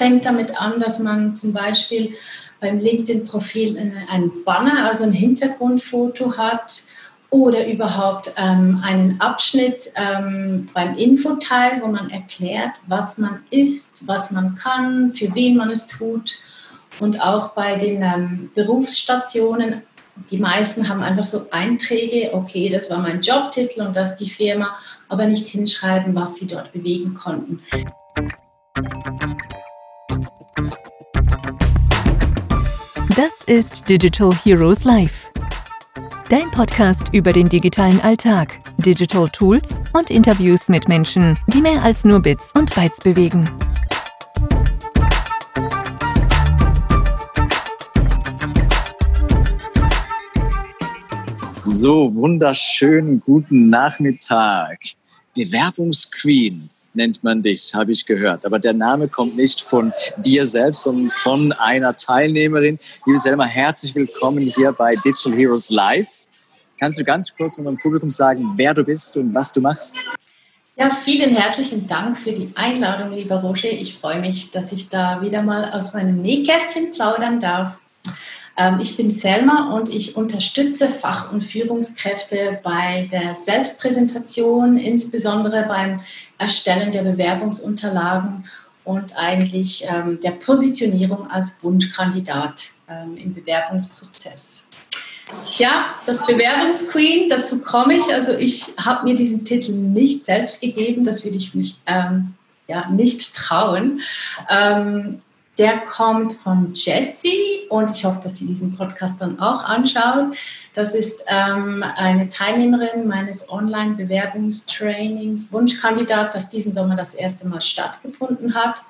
fängt damit an, dass man zum Beispiel beim LinkedIn-Profil ein Banner, also ein Hintergrundfoto hat oder überhaupt ähm, einen Abschnitt ähm, beim Infoteil, wo man erklärt, was man ist, was man kann, für wen man es tut. Und auch bei den ähm, Berufsstationen, die meisten haben einfach so Einträge, okay, das war mein Jobtitel und das die Firma, aber nicht hinschreiben, was sie dort bewegen konnten. Das ist Digital Heroes Live Dein Podcast über den digitalen Alltag, Digital Tools und Interviews mit Menschen, die mehr als nur Bits und Bytes bewegen. So, wunderschönen guten Nachmittag. Bewerbungsqueen nennt man dich, habe ich gehört. Aber der Name kommt nicht von dir selbst, sondern von einer Teilnehmerin. Liebe Selma, herzlich willkommen hier bei Digital Heroes Live. Kannst du ganz kurz unserem Publikum sagen, wer du bist und was du machst? Ja, vielen herzlichen Dank für die Einladung, lieber Roger. Ich freue mich, dass ich da wieder mal aus meinem Nähkästchen plaudern darf. Ähm, ich bin Selma und ich unterstütze Fach- und Führungskräfte bei der Selbstpräsentation, insbesondere beim Erstellen der Bewerbungsunterlagen und eigentlich ähm, der Positionierung als Wunschkandidat ähm, im Bewerbungsprozess. Tja, das Bewerbungsqueen, dazu komme ich. Also ich habe mir diesen Titel nicht selbst gegeben, das würde ich mich ähm, ja, nicht trauen. Ähm, der kommt von Jessie und ich hoffe, dass sie diesen Podcast dann auch anschaut. Das ist ähm, eine Teilnehmerin meines Online-Bewerbungstrainings, Wunschkandidat, das diesen Sommer das erste Mal stattgefunden hat.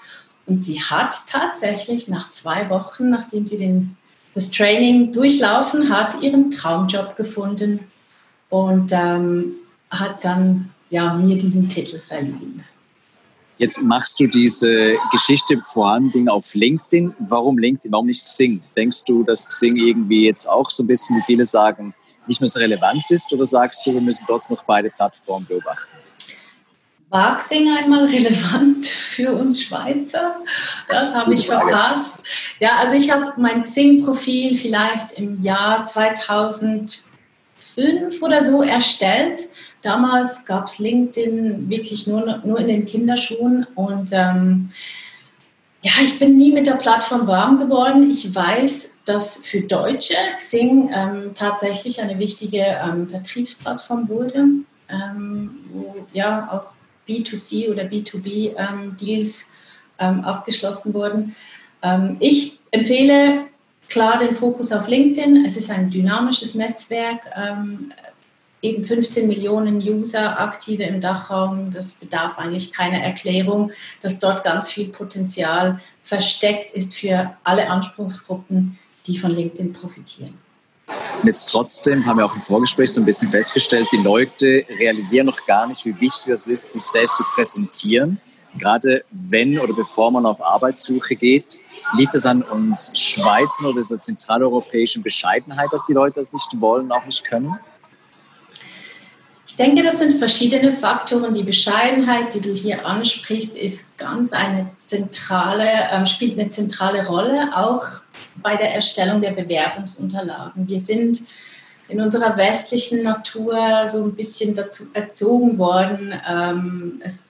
Und sie hat tatsächlich nach zwei Wochen, nachdem sie den, das Training durchlaufen hat, ihren Traumjob gefunden und ähm, hat dann ja, mir diesen Titel verliehen. Jetzt machst du diese Geschichte vor allen Dingen auf LinkedIn. Warum LinkedIn? Warum nicht Xing? Denkst du, dass Xing irgendwie jetzt auch so ein bisschen, wie viele sagen, nicht mehr so relevant ist? Oder sagst du, wir müssen trotzdem noch beide Plattformen beobachten? War Xing einmal relevant für uns Schweizer? Das habe ich verpasst. Ja, also ich habe mein Xing-Profil vielleicht im Jahr 2005 oder so erstellt Damals gab es LinkedIn wirklich nur, nur in den Kinderschuhen und ähm, ja, ich bin nie mit der Plattform warm geworden. Ich weiß, dass für Deutsche Xing ähm, tatsächlich eine wichtige ähm, Vertriebsplattform wurde, ähm, wo ja auch B2C oder B2B ähm, Deals ähm, abgeschlossen wurden. ich empfehle klar den Fokus auf LinkedIn. Es ist ein dynamisches Netzwerk eben 15 Millionen User aktive im Dachraum. Das bedarf eigentlich keiner Erklärung, dass dort ganz viel Potenzial versteckt ist für alle Anspruchsgruppen, die von LinkedIn profitieren. Und jetzt trotzdem haben wir auch im Vorgespräch so ein bisschen festgestellt, die Leute realisieren noch gar nicht, wie wichtig es ist, sich selbst zu präsentieren. Gerade wenn oder bevor man auf Arbeitssuche geht, liegt es an uns Schweizern oder dieser zentraleuropäischen Bescheidenheit, dass die Leute das nicht wollen, auch nicht können? Ich denke, das sind verschiedene Faktoren. Die Bescheidenheit, die du hier ansprichst, ist ganz eine zentrale, äh, spielt eine zentrale Rolle, auch bei der Erstellung der Bewerbungsunterlagen. Wir sind in unserer westlichen Natur so ein bisschen dazu erzogen worden, ähm, es,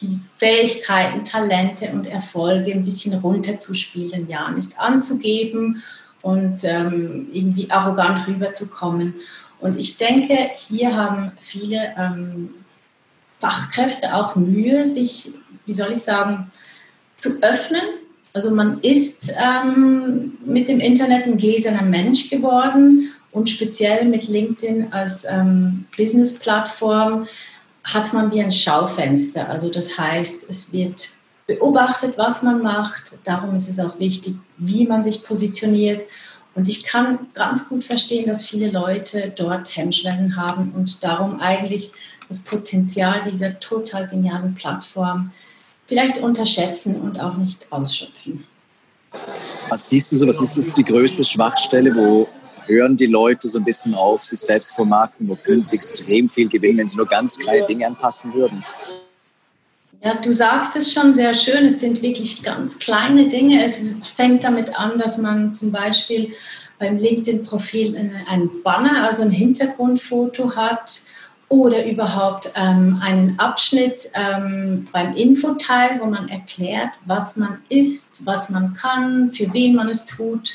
die Fähigkeiten, Talente und Erfolge ein bisschen runterzuspielen, ja, nicht anzugeben und ähm, irgendwie arrogant rüberzukommen. Und ich denke, hier haben viele ähm, Fachkräfte auch Mühe, sich, wie soll ich sagen, zu öffnen. Also man ist ähm, mit dem Internet ein gläserner Mensch geworden und speziell mit LinkedIn als ähm, Business-Plattform hat man wie ein Schaufenster. Also das heißt, es wird beobachtet, was man macht. Darum ist es auch wichtig, wie man sich positioniert. Und ich kann ganz gut verstehen, dass viele Leute dort Hemmschwellen haben und darum eigentlich das Potenzial dieser total genialen Plattform vielleicht unterschätzen und auch nicht ausschöpfen. Was siehst du so, was ist das die größte Schwachstelle, wo hören die Leute so ein bisschen auf, sich selbst vermarkten, wo können sie extrem viel gewinnen, wenn sie nur ganz kleine Dinge anpassen würden? Ja, du sagst es schon sehr schön. Es sind wirklich ganz kleine Dinge. Es fängt damit an, dass man zum Beispiel beim LinkedIn-Profil ein Banner, also ein Hintergrundfoto hat oder überhaupt ähm, einen Abschnitt ähm, beim Infoteil, wo man erklärt, was man ist, was man kann, für wen man es tut.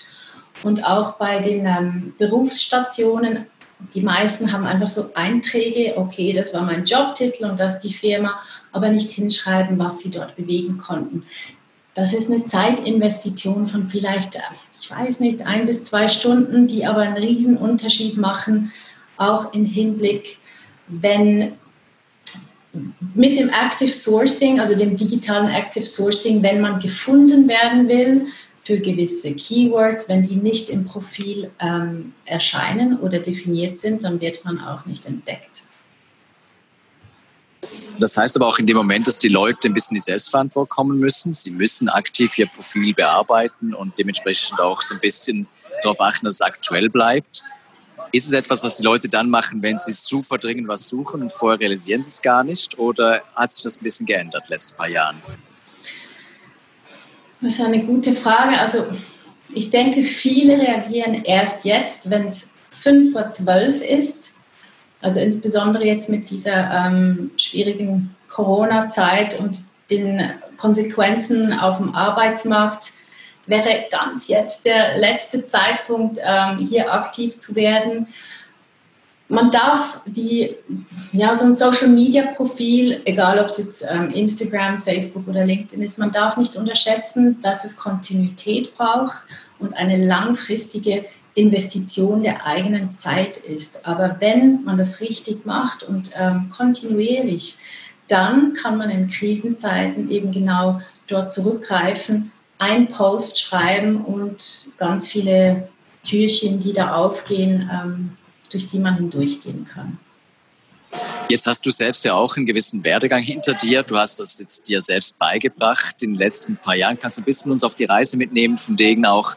Und auch bei den ähm, Berufsstationen die meisten haben einfach so Einträge, okay, das war mein Jobtitel und das die Firma, aber nicht hinschreiben, was sie dort bewegen konnten. Das ist eine Zeitinvestition von vielleicht, ich weiß nicht, ein bis zwei Stunden, die aber einen riesen Unterschied machen, auch im Hinblick, wenn mit dem Active Sourcing, also dem digitalen Active Sourcing, wenn man gefunden werden will, für gewisse Keywords. Wenn die nicht im Profil ähm, erscheinen oder definiert sind, dann wird man auch nicht entdeckt. Das heißt aber auch in dem Moment, dass die Leute ein bisschen die Selbstverantwortung kommen müssen. Sie müssen aktiv ihr Profil bearbeiten und dementsprechend auch so ein bisschen darauf achten, dass es aktuell bleibt. Ist es etwas, was die Leute dann machen, wenn sie super dringend was suchen und vorher realisieren sie es gar nicht? Oder hat sich das ein bisschen geändert in den letzten paar Jahren? Das ist eine gute Frage. Also ich denke, viele reagieren erst jetzt, wenn es fünf vor zwölf ist. Also insbesondere jetzt mit dieser ähm, schwierigen Corona-Zeit und den Konsequenzen auf dem Arbeitsmarkt wäre ganz jetzt der letzte Zeitpunkt, ähm, hier aktiv zu werden man darf die, ja, so ein Social Media Profil, egal ob es jetzt ähm, Instagram, Facebook oder LinkedIn ist, man darf nicht unterschätzen, dass es Kontinuität braucht und eine langfristige Investition der eigenen Zeit ist. Aber wenn man das richtig macht und ähm, kontinuierlich, dann kann man in Krisenzeiten eben genau dort zurückgreifen, ein Post schreiben und ganz viele Türchen, die da aufgehen, ähm, durch die man hindurchgehen kann. Jetzt hast du selbst ja auch einen gewissen Werdegang hinter dir. Du hast das jetzt dir selbst beigebracht in den letzten paar Jahren. Kannst du ein bisschen uns auf die Reise mitnehmen, von denen auch,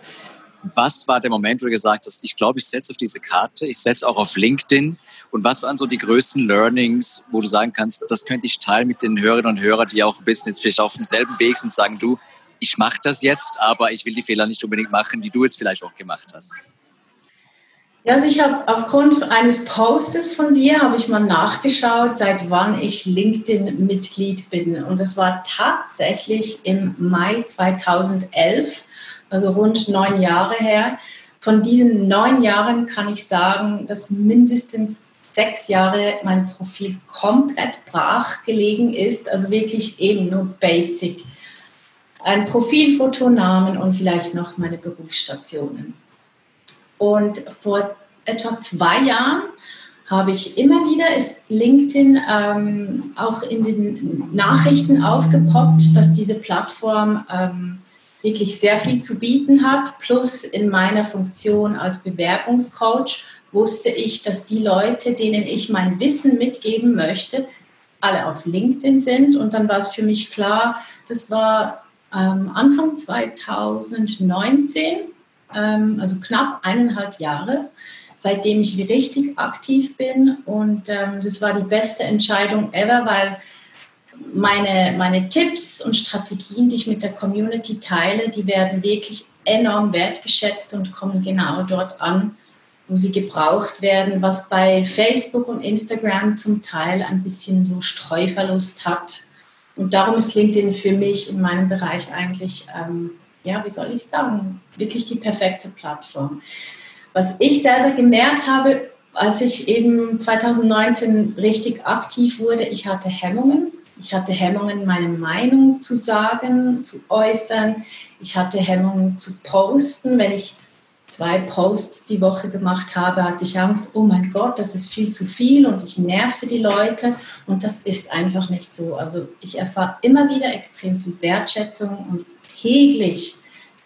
was war der Moment, wo du gesagt hast, ich glaube, ich setze auf diese Karte, ich setze auch auf LinkedIn. Und was waren so die größten Learnings, wo du sagen kannst, das könnte ich teilen mit den Hörerinnen und Hörern, die auch ein bisschen jetzt vielleicht auf demselben Weg sind sagen, du, ich mache das jetzt, aber ich will die Fehler nicht unbedingt machen, die du jetzt vielleicht auch gemacht hast. Ja, also ich habe aufgrund eines Postes von dir habe ich mal nachgeschaut, seit wann ich LinkedIn-Mitglied bin. Und das war tatsächlich im Mai 2011, also rund neun Jahre her. Von diesen neun Jahren kann ich sagen, dass mindestens sechs Jahre mein Profil komplett brach gelegen ist, also wirklich eben nur Basic. Ein Profilfoto, Namen und vielleicht noch meine Berufsstationen. Und vor etwa zwei Jahren habe ich immer wieder, ist LinkedIn ähm, auch in den Nachrichten aufgepoppt, dass diese Plattform ähm, wirklich sehr viel zu bieten hat. Plus in meiner Funktion als Bewerbungscoach wusste ich, dass die Leute, denen ich mein Wissen mitgeben möchte, alle auf LinkedIn sind. Und dann war es für mich klar, das war ähm, Anfang 2019, ähm, also knapp eineinhalb Jahre, seitdem ich richtig aktiv bin. Und ähm, das war die beste Entscheidung ever, weil meine, meine Tipps und Strategien, die ich mit der Community teile, die werden wirklich enorm wertgeschätzt und kommen genau dort an, wo sie gebraucht werden, was bei Facebook und Instagram zum Teil ein bisschen so Streuverlust hat. Und darum ist LinkedIn für mich in meinem Bereich eigentlich ähm, ja, wie soll ich sagen, wirklich die perfekte Plattform. Was ich selber gemerkt habe, als ich eben 2019 richtig aktiv wurde, ich hatte Hemmungen. Ich hatte Hemmungen, meine Meinung zu sagen, zu äußern. Ich hatte Hemmungen zu posten. Wenn ich zwei Posts die Woche gemacht habe, hatte ich Angst, oh mein Gott, das ist viel zu viel und ich nerve die Leute. Und das ist einfach nicht so. Also ich erfahre immer wieder extrem viel Wertschätzung und täglich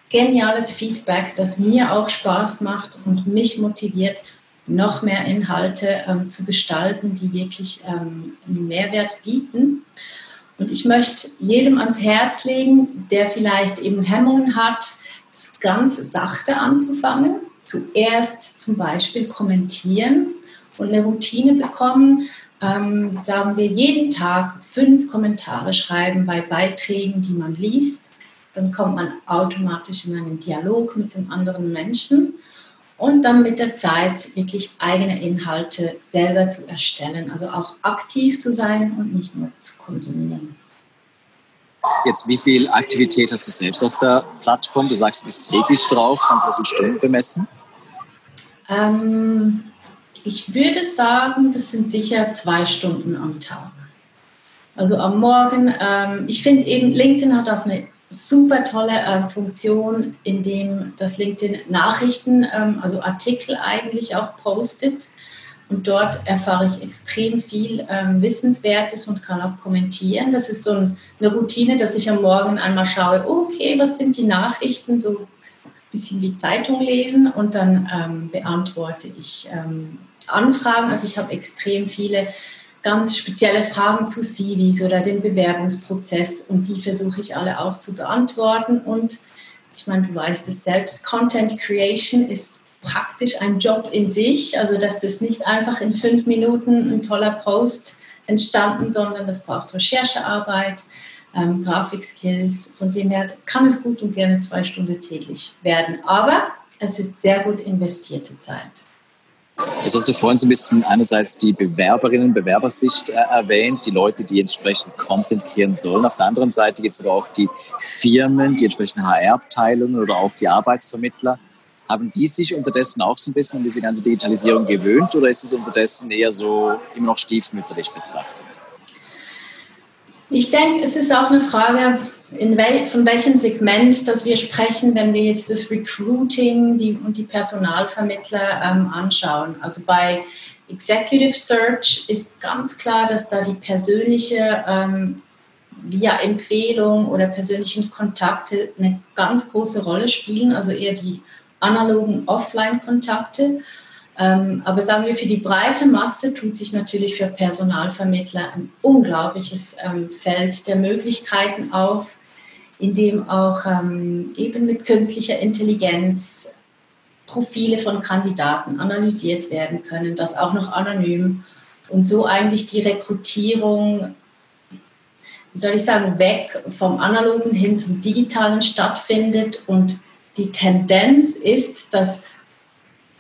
geniales Feedback, das mir auch Spaß macht und mich motiviert, noch mehr Inhalte ähm, zu gestalten, die wirklich ähm, einen Mehrwert bieten. Und ich möchte jedem ans Herz legen, der vielleicht eben Hemmungen hat, das ganz sachte anzufangen. Zuerst zum Beispiel kommentieren und eine Routine bekommen, ähm, sagen wir, jeden Tag fünf Kommentare schreiben bei Beiträgen, die man liest. Dann kommt man automatisch in einen Dialog mit den anderen Menschen und dann mit der Zeit wirklich eigene Inhalte selber zu erstellen. Also auch aktiv zu sein und nicht nur zu konsumieren. Jetzt, wie viel Aktivität hast du selbst auf der Plattform? Du sagst, du bist täglich drauf. Kannst du das in Stunden bemessen? Ähm, ich würde sagen, das sind sicher zwei Stunden am Tag. Also am Morgen. Ähm, ich finde eben, LinkedIn hat auch eine super tolle ähm, Funktion, in dem das LinkedIn Nachrichten, ähm, also Artikel eigentlich auch postet. Und dort erfahre ich extrem viel ähm, Wissenswertes und kann auch kommentieren. Das ist so ein, eine Routine, dass ich am Morgen einmal schaue, okay, was sind die Nachrichten, so ein bisschen wie Zeitung lesen und dann ähm, beantworte ich ähm, Anfragen. Also ich habe extrem viele ganz spezielle Fragen zu CVs oder dem Bewerbungsprozess und die versuche ich alle auch zu beantworten. Und ich meine, du weißt es selbst, Content Creation ist praktisch ein Job in sich. Also das ist nicht einfach in fünf Minuten ein toller Post entstanden, sondern das braucht Recherchearbeit, ähm, Grafikskills. Von dem her kann es gut und gerne zwei Stunden täglich werden. Aber es ist sehr gut investierte Zeit. Jetzt hast du vorhin so ein bisschen einerseits die Bewerberinnen, Bewerbersicht äh, erwähnt, die Leute, die entsprechend Content kreieren sollen. Auf der anderen Seite geht es aber auch die Firmen, die entsprechenden HR-Abteilungen oder auch die Arbeitsvermittler. Haben die sich unterdessen auch so ein bisschen an diese ganze Digitalisierung gewöhnt oder ist es unterdessen eher so immer noch stiefmütterlich betrachtet? Ich denke, es ist auch eine Frage, wel von welchem Segment das wir sprechen, wenn wir jetzt das Recruiting die, und die Personalvermittler ähm, anschauen. Also bei Executive Search ist ganz klar, dass da die persönliche ähm, via Empfehlung oder persönlichen Kontakte eine ganz große Rolle spielen, also eher die analogen Offline-Kontakte. Ähm, aber sagen wir, für die breite Masse tut sich natürlich für Personalvermittler ein unglaubliches ähm, Feld der Möglichkeiten auf, in dem auch ähm, eben mit künstlicher Intelligenz Profile von Kandidaten analysiert werden können, das auch noch anonym. Und so eigentlich die Rekrutierung, wie soll ich sagen, weg vom analogen hin zum digitalen stattfindet. Und die Tendenz ist, dass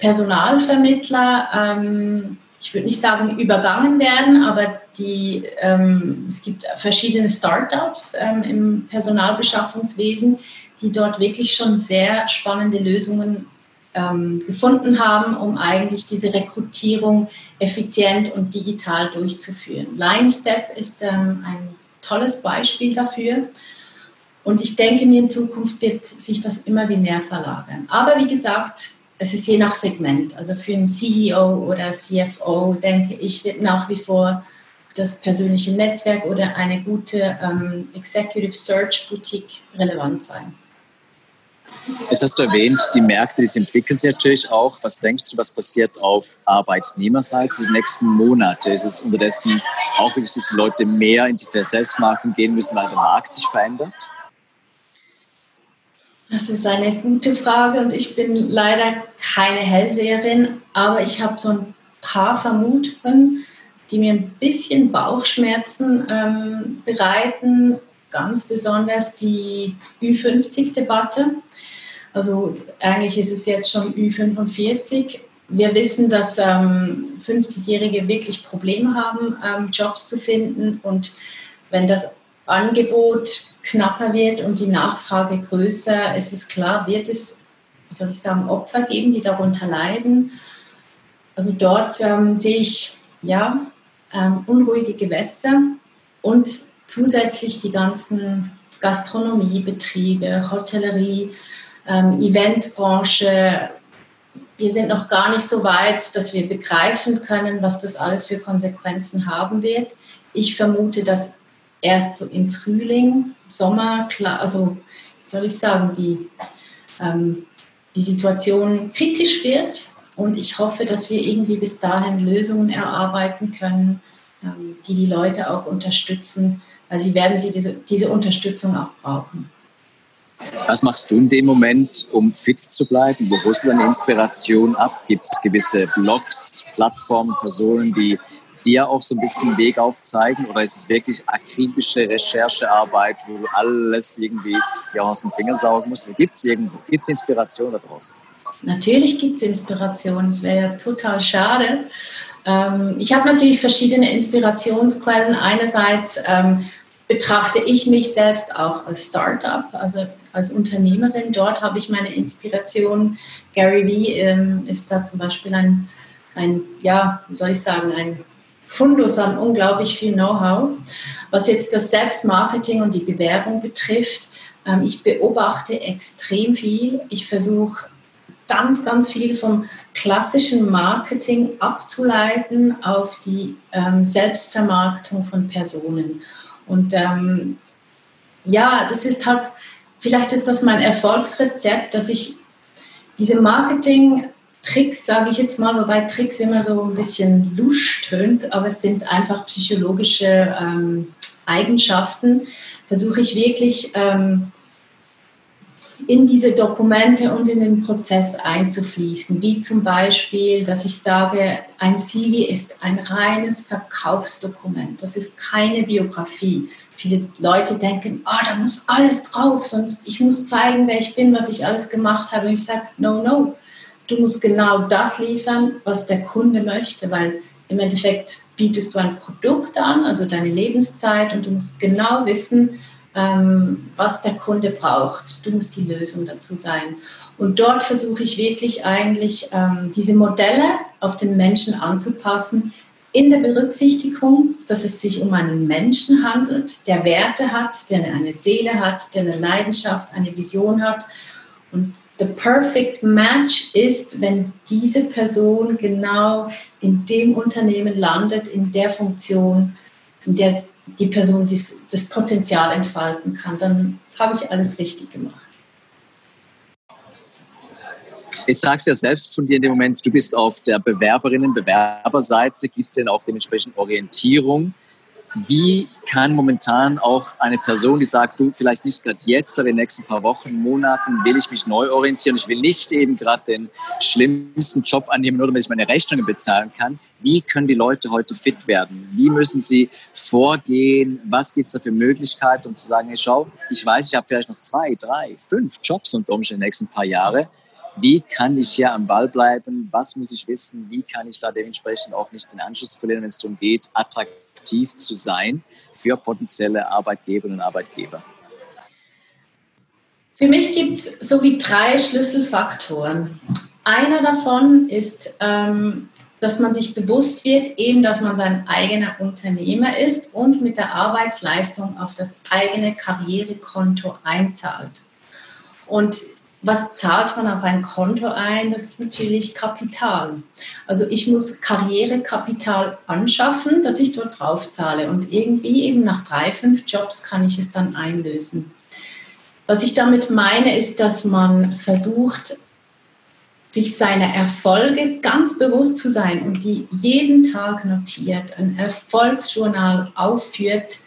Personalvermittler, ähm, ich würde nicht sagen übergangen werden, aber die, ähm, es gibt verschiedene Startups ähm, im Personalbeschaffungswesen, die dort wirklich schon sehr spannende Lösungen ähm, gefunden haben, um eigentlich diese Rekrutierung effizient und digital durchzuführen. LineStep ist ähm, ein tolles Beispiel dafür. Und ich denke mir, in Zukunft wird sich das immer wie mehr verlagern. Aber wie gesagt, es ist je nach Segment. Also für einen CEO oder CFO, denke ich, wird nach wie vor das persönliche Netzwerk oder eine gute ähm, Executive Search Boutique relevant sein. Jetzt hast du erwähnt, die Märkte, die entwickeln sich natürlich auch. Was denkst du, was passiert auf Arbeitnehmerseite die nächsten Monate? Ist es unterdessen auch wirklich, dass die Leute mehr in die Selbstmarketing gehen müssen, weil der Markt sich verändert? Das ist eine gute Frage und ich bin leider keine Hellseherin, aber ich habe so ein paar Vermutungen, die mir ein bisschen Bauchschmerzen ähm, bereiten, ganz besonders die Ü50-Debatte. Also eigentlich ist es jetzt schon Ü45. Wir wissen, dass ähm, 50-Jährige wirklich Probleme haben, ähm, Jobs zu finden und wenn das Angebot knapper wird und die Nachfrage größer, ist es klar, wird es, soll ich sagen, Opfer geben, die darunter leiden. Also dort ähm, sehe ich ja ähm, unruhige Gewässer und zusätzlich die ganzen Gastronomiebetriebe, Hotellerie, ähm, Eventbranche. Wir sind noch gar nicht so weit, dass wir begreifen können, was das alles für Konsequenzen haben wird. Ich vermute, dass erst so im Frühling, Sommer, klar, also soll ich sagen, die, ähm, die Situation kritisch wird. Und ich hoffe, dass wir irgendwie bis dahin Lösungen erarbeiten können, ähm, die die Leute auch unterstützen, weil sie werden sie diese, diese Unterstützung auch brauchen. Was machst du in dem Moment, um fit zu bleiben? Wo holst du deine Inspiration ab? Gibt es gewisse Blogs, Plattformen, Personen, die dir auch so ein bisschen Weg aufzeigen oder ist es wirklich akribische Recherchearbeit, wo du alles irgendwie ja, aus den Fingern saugen musst? Gibt es irgendwo, gibt es Inspiration daraus? Natürlich gibt es Inspiration, es wäre ja total schade. Ähm, ich habe natürlich verschiedene Inspirationsquellen. Einerseits ähm, betrachte ich mich selbst auch als Startup, also als Unternehmerin. Dort habe ich meine Inspiration. Gary Vee ähm, ist da zum Beispiel ein, ein, ja, wie soll ich sagen, ein Fundus an unglaublich viel Know-how. Was jetzt das Selbstmarketing und die Bewerbung betrifft, ähm, ich beobachte extrem viel. Ich versuche ganz, ganz viel vom klassischen Marketing abzuleiten auf die ähm, Selbstvermarktung von Personen. Und ähm, ja, das ist halt, vielleicht ist das mein Erfolgsrezept, dass ich diese Marketing-Tricks, sage ich jetzt mal, wobei Tricks immer so ein bisschen lusch tönt, aber es sind einfach psychologische ähm, Eigenschaften, versuche ich wirklich ähm, in diese Dokumente und in den Prozess einzufließen, wie zum Beispiel, dass ich sage, ein CV ist ein reines Verkaufsdokument, das ist keine Biografie. Viele Leute denken, oh, da muss alles drauf, sonst ich muss zeigen, wer ich bin, was ich alles gemacht habe. Und ich sage, no, no, du musst genau das liefern, was der Kunde möchte, weil im Endeffekt bietest du ein Produkt an, also deine Lebenszeit, und du musst genau wissen, ähm, was der Kunde braucht. Du musst die Lösung dazu sein. Und dort versuche ich wirklich eigentlich ähm, diese Modelle auf den Menschen anzupassen, in der Berücksichtigung, dass es sich um einen Menschen handelt, der Werte hat, der eine Seele hat, der eine Leidenschaft, eine Vision hat. Und the perfect match ist, wenn diese Person genau in dem Unternehmen landet, in der Funktion, in der die Person dies, das Potenzial entfalten kann, dann habe ich alles richtig gemacht. Jetzt sagst du ja selbst von dir in dem Moment, du bist auf der Bewerberinnen-, Bewerberseite, gibst denen auch dementsprechend Orientierung. Wie kann momentan auch eine Person, die sagt, du vielleicht nicht gerade jetzt, aber in den nächsten paar Wochen, Monaten will ich mich neu orientieren, ich will nicht eben gerade den schlimmsten Job annehmen, nur damit ich meine Rechnungen bezahlen kann. Wie können die Leute heute fit werden? Wie müssen sie vorgehen? Was gibt es da für Möglichkeiten, um zu sagen, hey, schau, ich weiß, ich habe vielleicht noch zwei, drei, fünf Jobs unter Umständen in den nächsten paar Jahren. Wie kann ich hier am Ball bleiben? Was muss ich wissen? Wie kann ich da dementsprechend auch nicht den Anschluss verlieren, wenn es darum geht, attraktiv attraktiv zu sein für potenzielle Arbeitgeberinnen und Arbeitgeber? Für mich gibt es so wie drei Schlüsselfaktoren. Einer davon ist, ähm, dass man sich bewusst wird, eben, dass man sein eigener Unternehmer ist und mit der Arbeitsleistung auf das eigene Karrierekonto einzahlt. Und was zahlt man auf ein Konto ein? Das ist natürlich Kapital. Also ich muss Karrierekapital anschaffen, dass ich dort drauf zahle. Und irgendwie eben nach drei, fünf Jobs kann ich es dann einlösen. Was ich damit meine, ist, dass man versucht, sich seiner Erfolge ganz bewusst zu sein und die jeden Tag notiert, ein Erfolgsjournal aufführt,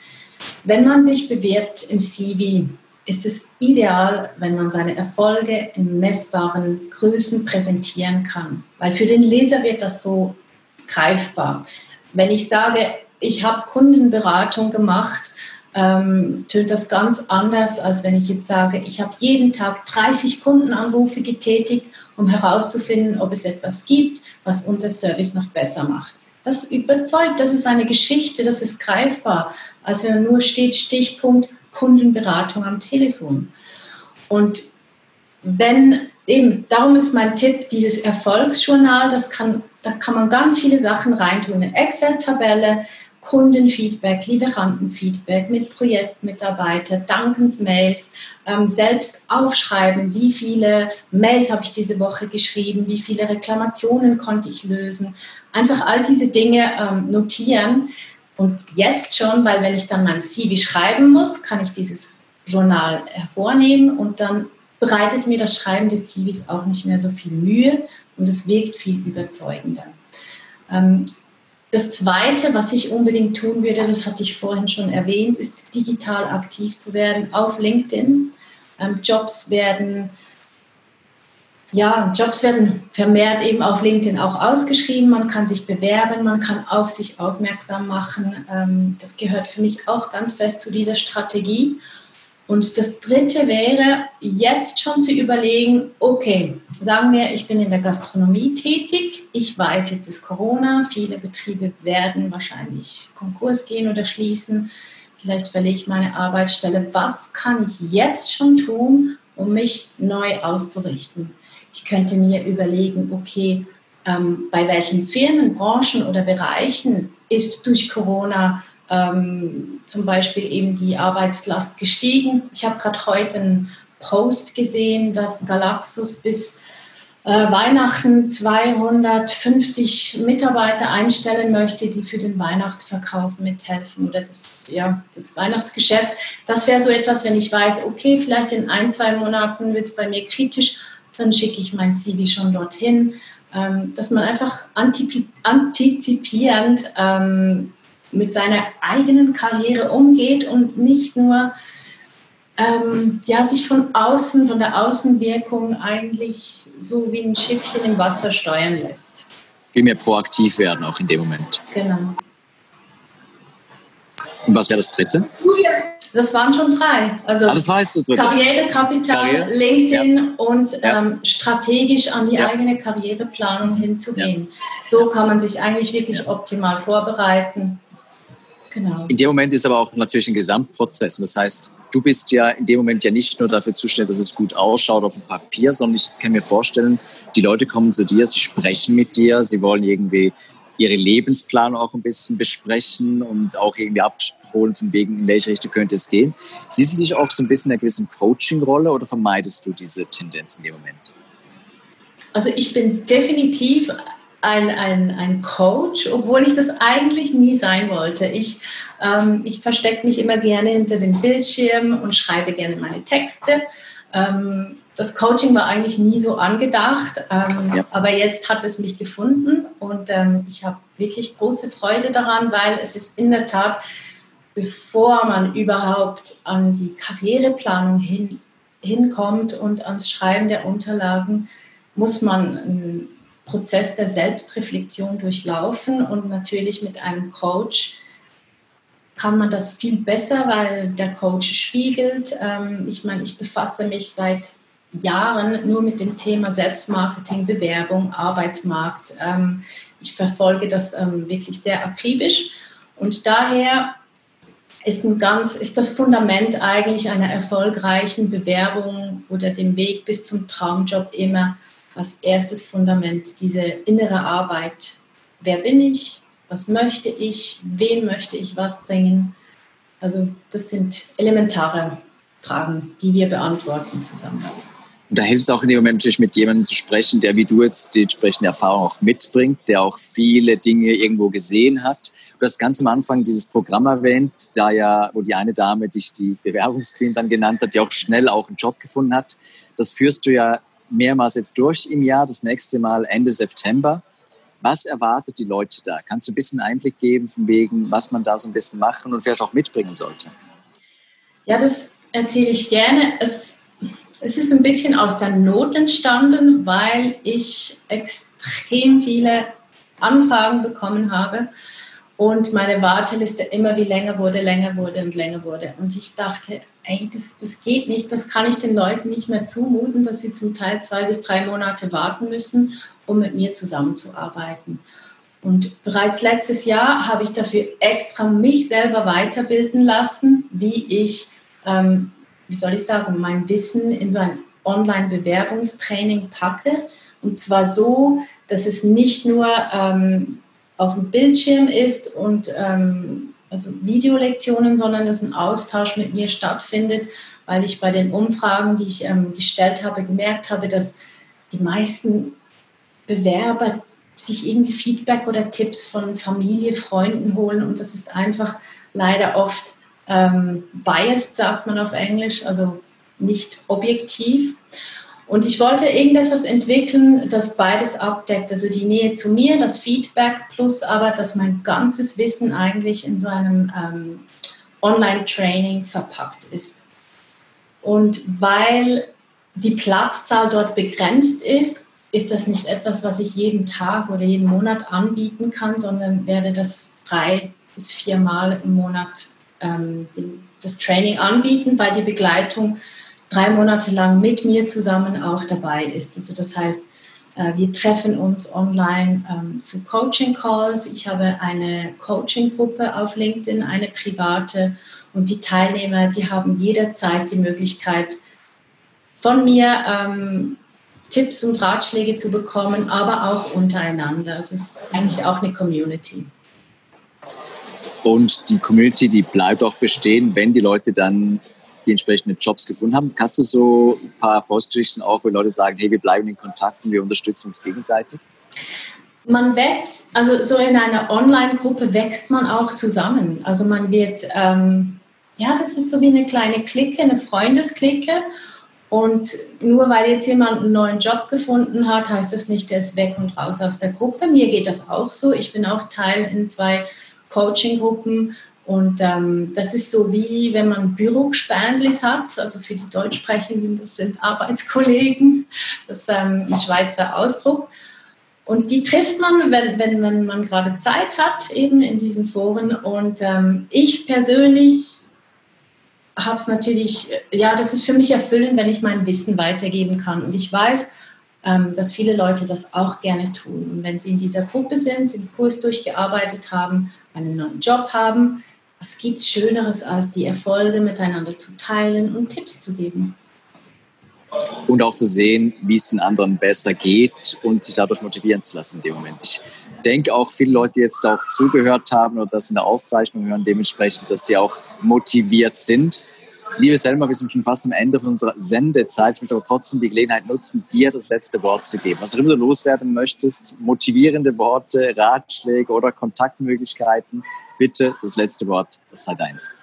wenn man sich bewirbt im CV ist es ideal, wenn man seine Erfolge in messbaren Größen präsentieren kann, weil für den Leser wird das so greifbar. Wenn ich sage, ich habe Kundenberatung gemacht, ähm, tönt das ganz anders, als wenn ich jetzt sage, ich habe jeden Tag 30 Kundenanrufe getätigt, um herauszufinden, ob es etwas gibt, was unser Service noch besser macht. Das überzeugt, das ist eine Geschichte, das ist greifbar, als wenn nur steht Stichpunkt Kundenberatung am Telefon. Und wenn eben, darum ist mein Tipp, dieses Erfolgsjournal, das kann, da kann man ganz viele Sachen reintun. Eine Excel-Tabelle, Kundenfeedback, Lieferantenfeedback mit Projektmitarbeiter, Dankensmails, ähm, selbst aufschreiben, wie viele Mails habe ich diese Woche geschrieben, wie viele Reklamationen konnte ich lösen. Einfach all diese Dinge ähm, notieren. Und jetzt schon, weil wenn ich dann mein CV schreiben muss, kann ich dieses Journal hervornehmen und dann bereitet mir das Schreiben des CVs auch nicht mehr so viel Mühe und es wirkt viel überzeugender. Ähm, das Zweite, was ich unbedingt tun würde, das hatte ich vorhin schon erwähnt, ist digital aktiv zu werden auf LinkedIn. Ähm, Jobs werden ja, Jobs werden vermehrt eben auf LinkedIn auch ausgeschrieben. Man kann sich bewerben, man kann auf sich aufmerksam machen. Ähm, das gehört für mich auch ganz fest zu dieser Strategie. Und das Dritte wäre, jetzt schon zu überlegen, okay, sagen wir, ich bin in der Gastronomie tätig, ich weiß, jetzt ist Corona, viele Betriebe werden wahrscheinlich Konkurs gehen oder schließen, vielleicht verlege ich meine Arbeitsstelle. Was kann ich jetzt schon tun, um mich neu auszurichten? Ich könnte mir überlegen, okay, ähm, bei welchen Firmen, Branchen oder Bereichen ist durch Corona ähm, zum Beispiel eben die Arbeitslast gestiegen. Ich habe gerade heute einen Post gesehen, dass Galaxus bis äh, Weihnachten 250 Mitarbeiter einstellen möchte, die für den Weihnachtsverkauf mithelfen oder das, ja, das Weihnachtsgeschäft. Das wäre so etwas, wenn ich weiß, okay, vielleicht in ein, zwei Monaten wird es bei mir kritisch dann schicke ich mein CV schon dorthin. Ähm, dass man einfach antizipierend ähm, mit seiner eigenen Karriere umgeht und nicht nur ähm, ja, sich von außen, von der Außenwirkung eigentlich so wie ein Schiffchen im Wasser steuern lässt. Viel mehr proaktiv werden auch in dem Moment. Genau. Und was wäre das dritte? Das waren schon drei. Also Karrierekapital, Karriere? LinkedIn ja. und ähm, strategisch an die ja. eigene Karriereplanung hinzugehen. Ja. So kann man sich eigentlich wirklich optimal vorbereiten. Genau. In dem Moment ist aber auch natürlich ein Gesamtprozess. Das heißt, du bist ja in dem Moment ja nicht nur dafür zuständig, dass es gut ausschaut auf dem Papier, sondern ich kann mir vorstellen, die Leute kommen zu dir, sie sprechen mit dir, sie wollen irgendwie ihre Lebensplanung auch ein bisschen besprechen und auch irgendwie abholen, von wegen, in welche Richtung könnte es gehen. Siehst du dich auch so ein bisschen in einer gewissen Coaching-Rolle oder vermeidest du diese Tendenz in dem Moment? Also ich bin definitiv ein, ein, ein Coach, obwohl ich das eigentlich nie sein wollte. Ich, ähm, ich verstecke mich immer gerne hinter dem Bildschirm und schreibe gerne meine Texte. Ähm, das Coaching war eigentlich nie so angedacht, ähm, ja. aber jetzt hat es mich gefunden und ähm, ich habe wirklich große Freude daran, weil es ist in der Tat, bevor man überhaupt an die Karriereplanung hin, hinkommt und ans Schreiben der Unterlagen, muss man einen Prozess der Selbstreflexion durchlaufen und natürlich mit einem Coach kann man das viel besser, weil der Coach spiegelt. Ähm, ich meine, ich befasse mich seit Jahren nur mit dem Thema Selbstmarketing, Bewerbung, Arbeitsmarkt. Ähm, ich verfolge das ähm, wirklich sehr akribisch und daher ist, ein ganz, ist das Fundament eigentlich einer erfolgreichen Bewerbung oder dem Weg bis zum Traumjob immer als erstes Fundament diese innere Arbeit. Wer bin ich? Was möchte ich? Wem möchte ich was bringen? Also das sind elementare Fragen, die wir beantworten zusammen. Und da hilft es auch in dem Moment natürlich mit jemandem zu sprechen, der wie du jetzt die entsprechende Erfahrung auch mitbringt, der auch viele Dinge irgendwo gesehen hat. Du hast ganz am Anfang dieses Programm erwähnt, da ja, wo die eine Dame dich die Bewerbungsqueen dann genannt hat, die auch schnell auch einen Job gefunden hat. Das führst du ja mehrmals jetzt durch im Jahr, das nächste Mal Ende September. Was erwartet die Leute da? Kannst du ein bisschen Einblick geben, von wegen, was man da so ein bisschen machen und vielleicht auch mitbringen sollte? Ja, das erzähle ich gerne. Es es ist ein bisschen aus der Not entstanden, weil ich extrem viele Anfragen bekommen habe und meine Warteliste immer wie länger wurde, länger wurde und länger wurde. Und ich dachte, ey, das, das geht nicht, das kann ich den Leuten nicht mehr zumuten, dass sie zum Teil zwei bis drei Monate warten müssen, um mit mir zusammenzuarbeiten. Und bereits letztes Jahr habe ich dafür extra mich selber weiterbilden lassen, wie ich ähm, wie soll ich sagen, mein Wissen in so ein Online-Bewerbungstraining packe. Und zwar so, dass es nicht nur ähm, auf dem Bildschirm ist und ähm, also Videolektionen, sondern dass ein Austausch mit mir stattfindet, weil ich bei den Umfragen, die ich ähm, gestellt habe, gemerkt habe, dass die meisten Bewerber sich irgendwie Feedback oder Tipps von Familie, Freunden holen und das ist einfach leider oft ähm, biased, sagt man auf Englisch, also nicht objektiv. Und ich wollte irgendetwas entwickeln, das beides abdeckt, also die Nähe zu mir, das Feedback, plus aber, dass mein ganzes Wissen eigentlich in so einem ähm, Online-Training verpackt ist. Und weil die Platzzahl dort begrenzt ist, ist das nicht etwas, was ich jeden Tag oder jeden Monat anbieten kann, sondern werde das drei bis viermal im Monat ähm, das Training anbieten, weil die Begleitung drei Monate lang mit mir zusammen auch dabei ist. Also das heißt, äh, wir treffen uns online ähm, zu Coaching-Calls. Ich habe eine Coaching-Gruppe auf LinkedIn, eine private. Und die Teilnehmer, die haben jederzeit die Möglichkeit, von mir ähm, Tipps und Ratschläge zu bekommen, aber auch untereinander. Es ist eigentlich auch eine Community. Und die Community, die bleibt auch bestehen, wenn die Leute dann die entsprechenden Jobs gefunden haben. Hast du so ein paar Erfolgsgeschichten auch, wo Leute sagen, hey, wir bleiben in Kontakt und wir unterstützen uns gegenseitig? Man wächst, also so in einer Online-Gruppe wächst man auch zusammen. Also man wird, ähm, ja, das ist so wie eine kleine Clique, eine Freundesklicke. Und nur weil jetzt jemand einen neuen Job gefunden hat, heißt das nicht, der ist weg und raus aus der Gruppe. Mir geht das auch so. Ich bin auch Teil in zwei Coaching-Gruppen und ähm, das ist so wie, wenn man Bürogspendlis hat, also für die Deutschsprechenden, das sind Arbeitskollegen, das ist ähm, ein Schweizer Ausdruck. Und die trifft man, wenn, wenn, wenn man gerade Zeit hat, eben in diesen Foren. Und ähm, ich persönlich habe es natürlich, ja, das ist für mich erfüllend, wenn ich mein Wissen weitergeben kann. Und ich weiß, dass viele Leute das auch gerne tun. Und wenn sie in dieser Gruppe sind, den Kurs durchgearbeitet haben, einen neuen Job haben, was gibt Schöneres, als die Erfolge miteinander zu teilen und Tipps zu geben? Und auch zu sehen, wie es den anderen besser geht und sich dadurch motivieren zu lassen in dem Moment. Ich denke auch, viele Leute, die jetzt auch zugehört haben oder das in der Aufzeichnung hören, dementsprechend, dass sie auch motiviert sind. Liebe Selma, wir sind schon fast am Ende von unserer Sendezeit. Ich möchte aber trotzdem die Gelegenheit nutzen, dir das letzte Wort zu geben. Was auch immer du loswerden möchtest, motivierende Worte, Ratschläge oder Kontaktmöglichkeiten, bitte das letzte Wort, das sei deins.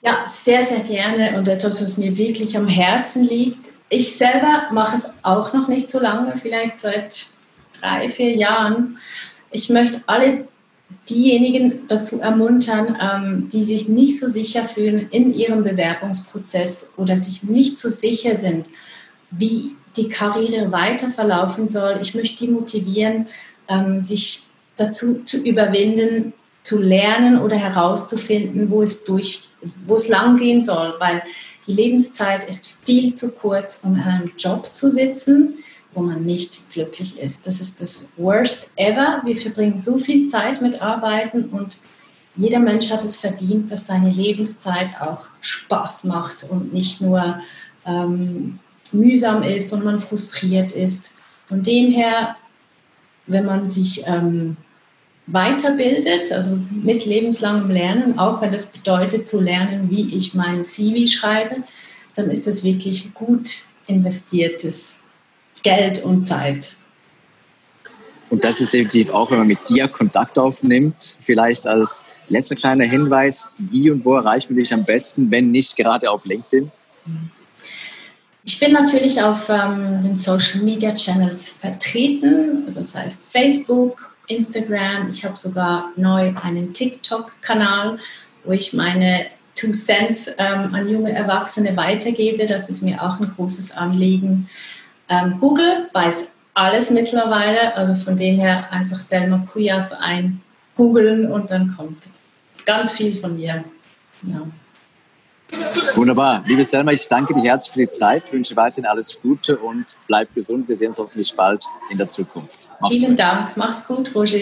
Ja, sehr, sehr gerne und etwas, was mir wirklich am Herzen liegt. Ich selber mache es auch noch nicht so lange, vielleicht seit drei, vier Jahren. Ich möchte alle diejenigen dazu ermuntern, ähm, die sich nicht so sicher fühlen in ihrem Bewerbungsprozess oder sich nicht so sicher sind, wie die Karriere weiter verlaufen soll. Ich möchte die motivieren, ähm, sich dazu zu überwinden, zu lernen oder herauszufinden, wo es durch, wo es lang gehen soll, weil die Lebenszeit ist viel zu kurz, um in einem Job zu sitzen, wo man nicht glücklich ist. Das ist das Worst ever. Wir verbringen so viel Zeit mit Arbeiten und jeder Mensch hat es verdient, dass seine Lebenszeit auch Spaß macht und nicht nur ähm, mühsam ist und man frustriert ist. Von dem her, wenn man sich ähm, weiterbildet, also mit lebenslangem Lernen, auch wenn das bedeutet zu lernen, wie ich mein CV schreibe, dann ist das wirklich gut investiertes Geld und Zeit. Und das ist definitiv auch, wenn man mit dir Kontakt aufnimmt, vielleicht als letzter kleiner Hinweis, wie und wo erreicht man dich am besten, wenn nicht gerade auf LinkedIn? Ich bin natürlich auf ähm, den Social Media Channels vertreten, also das heißt Facebook, Instagram, ich habe sogar neu einen TikTok-Kanal, wo ich meine Two Cents ähm, an junge Erwachsene weitergebe. Das ist mir auch ein großes Anliegen. Ähm, Google weiß alles mittlerweile, also von dem her einfach Selma Kujas ein googeln und dann kommt ganz viel von mir. Ja. Wunderbar. Liebe Selma, ich danke dir herzlich für die Zeit, wünsche weiterhin alles Gute und bleib gesund. Wir sehen uns hoffentlich bald in der Zukunft. Mach's Vielen gut. Dank. Mach's gut, Roger.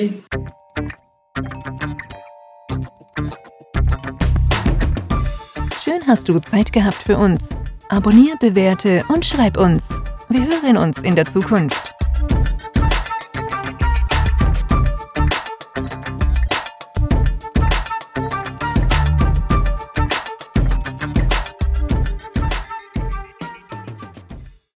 Schön hast du Zeit gehabt für uns. Abonnier, bewerte und schreib uns. Wir hören uns in der Zukunft.